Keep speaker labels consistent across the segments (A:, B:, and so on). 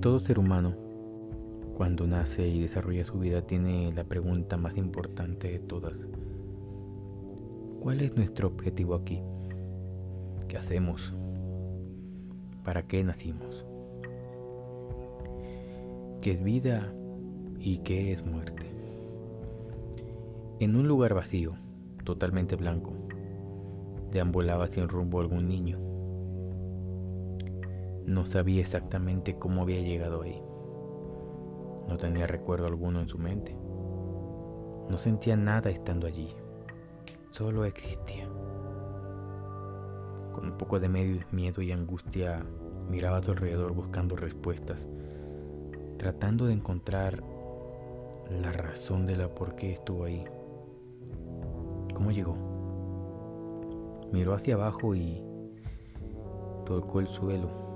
A: Todo ser humano, cuando nace y desarrolla su vida, tiene la pregunta más importante de todas. ¿Cuál es nuestro objetivo aquí? ¿Qué hacemos? ¿Para qué nacimos? ¿Qué es vida y qué es muerte? En un lugar vacío, totalmente blanco, deambulaba sin rumbo algún niño. No sabía exactamente cómo había llegado ahí. No tenía recuerdo alguno en su mente. No sentía nada estando allí. Solo existía. Con un poco de miedo y angustia miraba a su alrededor buscando respuestas, tratando de encontrar la razón de la por qué estuvo ahí. ¿Cómo llegó? Miró hacia abajo y tocó el suelo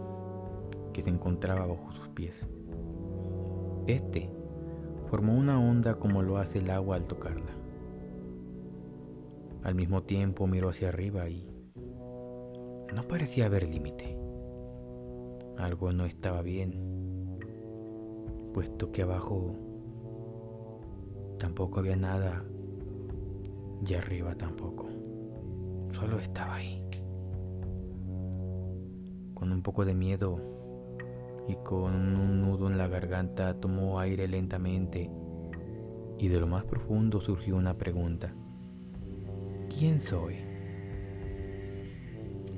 A: que se encontraba bajo sus pies. Este formó una onda como lo hace el agua al tocarla. Al mismo tiempo miró hacia arriba y no parecía haber límite. Algo no estaba bien, puesto que abajo tampoco había nada y arriba tampoco. Solo estaba ahí. Con un poco de miedo y con un nudo en la garganta tomó aire lentamente y de lo más profundo surgió una pregunta. ¿Quién soy?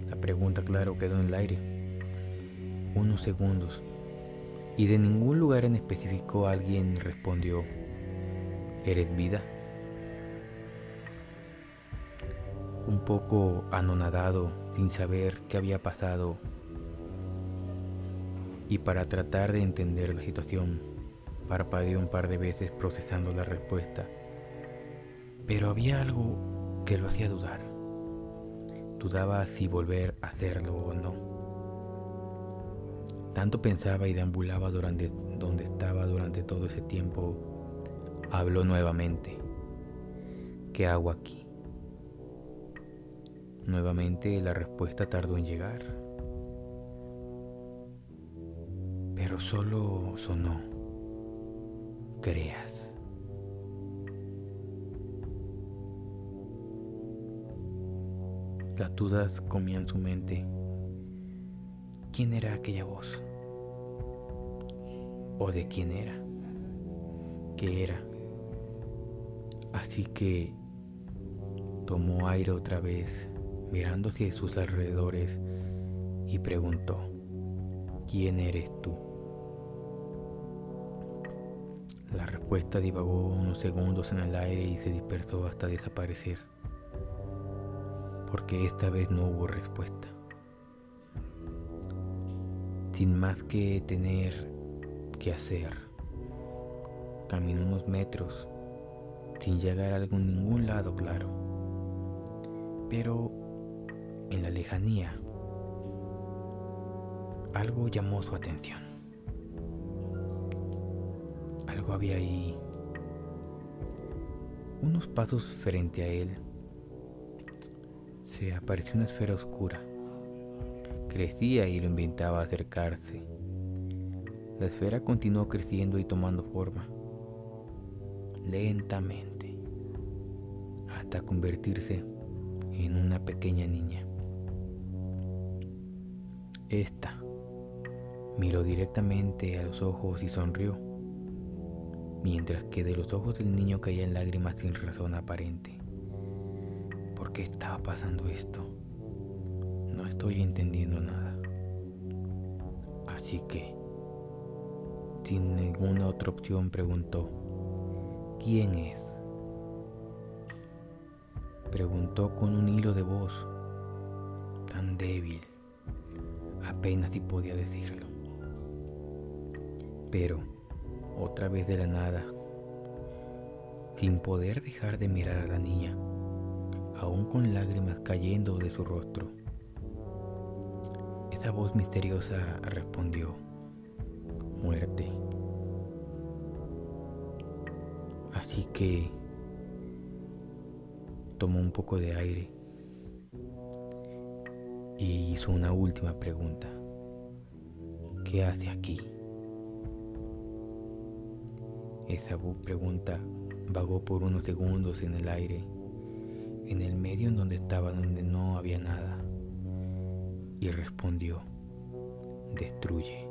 A: La pregunta, claro, quedó en el aire. Unos segundos. Y de ningún lugar en específico alguien respondió, ¿eres vida? Un poco anonadado, sin saber qué había pasado, y para tratar de entender la situación, parpadeó un par de veces procesando la respuesta. Pero había algo que lo hacía dudar. Dudaba si volver a hacerlo o no. Tanto pensaba y deambulaba durante donde estaba durante todo ese tiempo. Habló nuevamente. ¿Qué hago aquí? Nuevamente la respuesta tardó en llegar. Pero solo sonó. Creas. Las dudas comían su mente. ¿Quién era aquella voz? ¿O de quién era? ¿Qué era? Así que tomó aire otra vez, mirando hacia sus alrededores, y preguntó, ¿quién eres tú? La respuesta divagó unos segundos en el aire y se dispersó hasta desaparecer, porque esta vez no hubo respuesta. Sin más que tener que hacer, caminó unos metros sin llegar a ningún lado claro. Pero en la lejanía, algo llamó su atención había ahí. Unos pasos frente a él se apareció una esfera oscura. Crecía y lo invitaba a acercarse. La esfera continuó creciendo y tomando forma, lentamente, hasta convertirse en una pequeña niña. Esta miró directamente a los ojos y sonrió mientras que de los ojos del niño caían lágrimas sin razón aparente. ¿Por qué estaba pasando esto? No estoy entendiendo nada. Así que, sin ninguna otra opción, preguntó, ¿quién es? Preguntó con un hilo de voz tan débil, apenas si podía decirlo. Pero otra vez de la nada, sin poder dejar de mirar a la niña, aún con lágrimas cayendo de su rostro. Esa voz misteriosa respondió, muerte. Así que tomó un poco de aire y hizo una última pregunta. ¿Qué hace aquí? Esa pregunta vagó por unos segundos en el aire, en el medio en donde estaba donde no había nada, y respondió, destruye.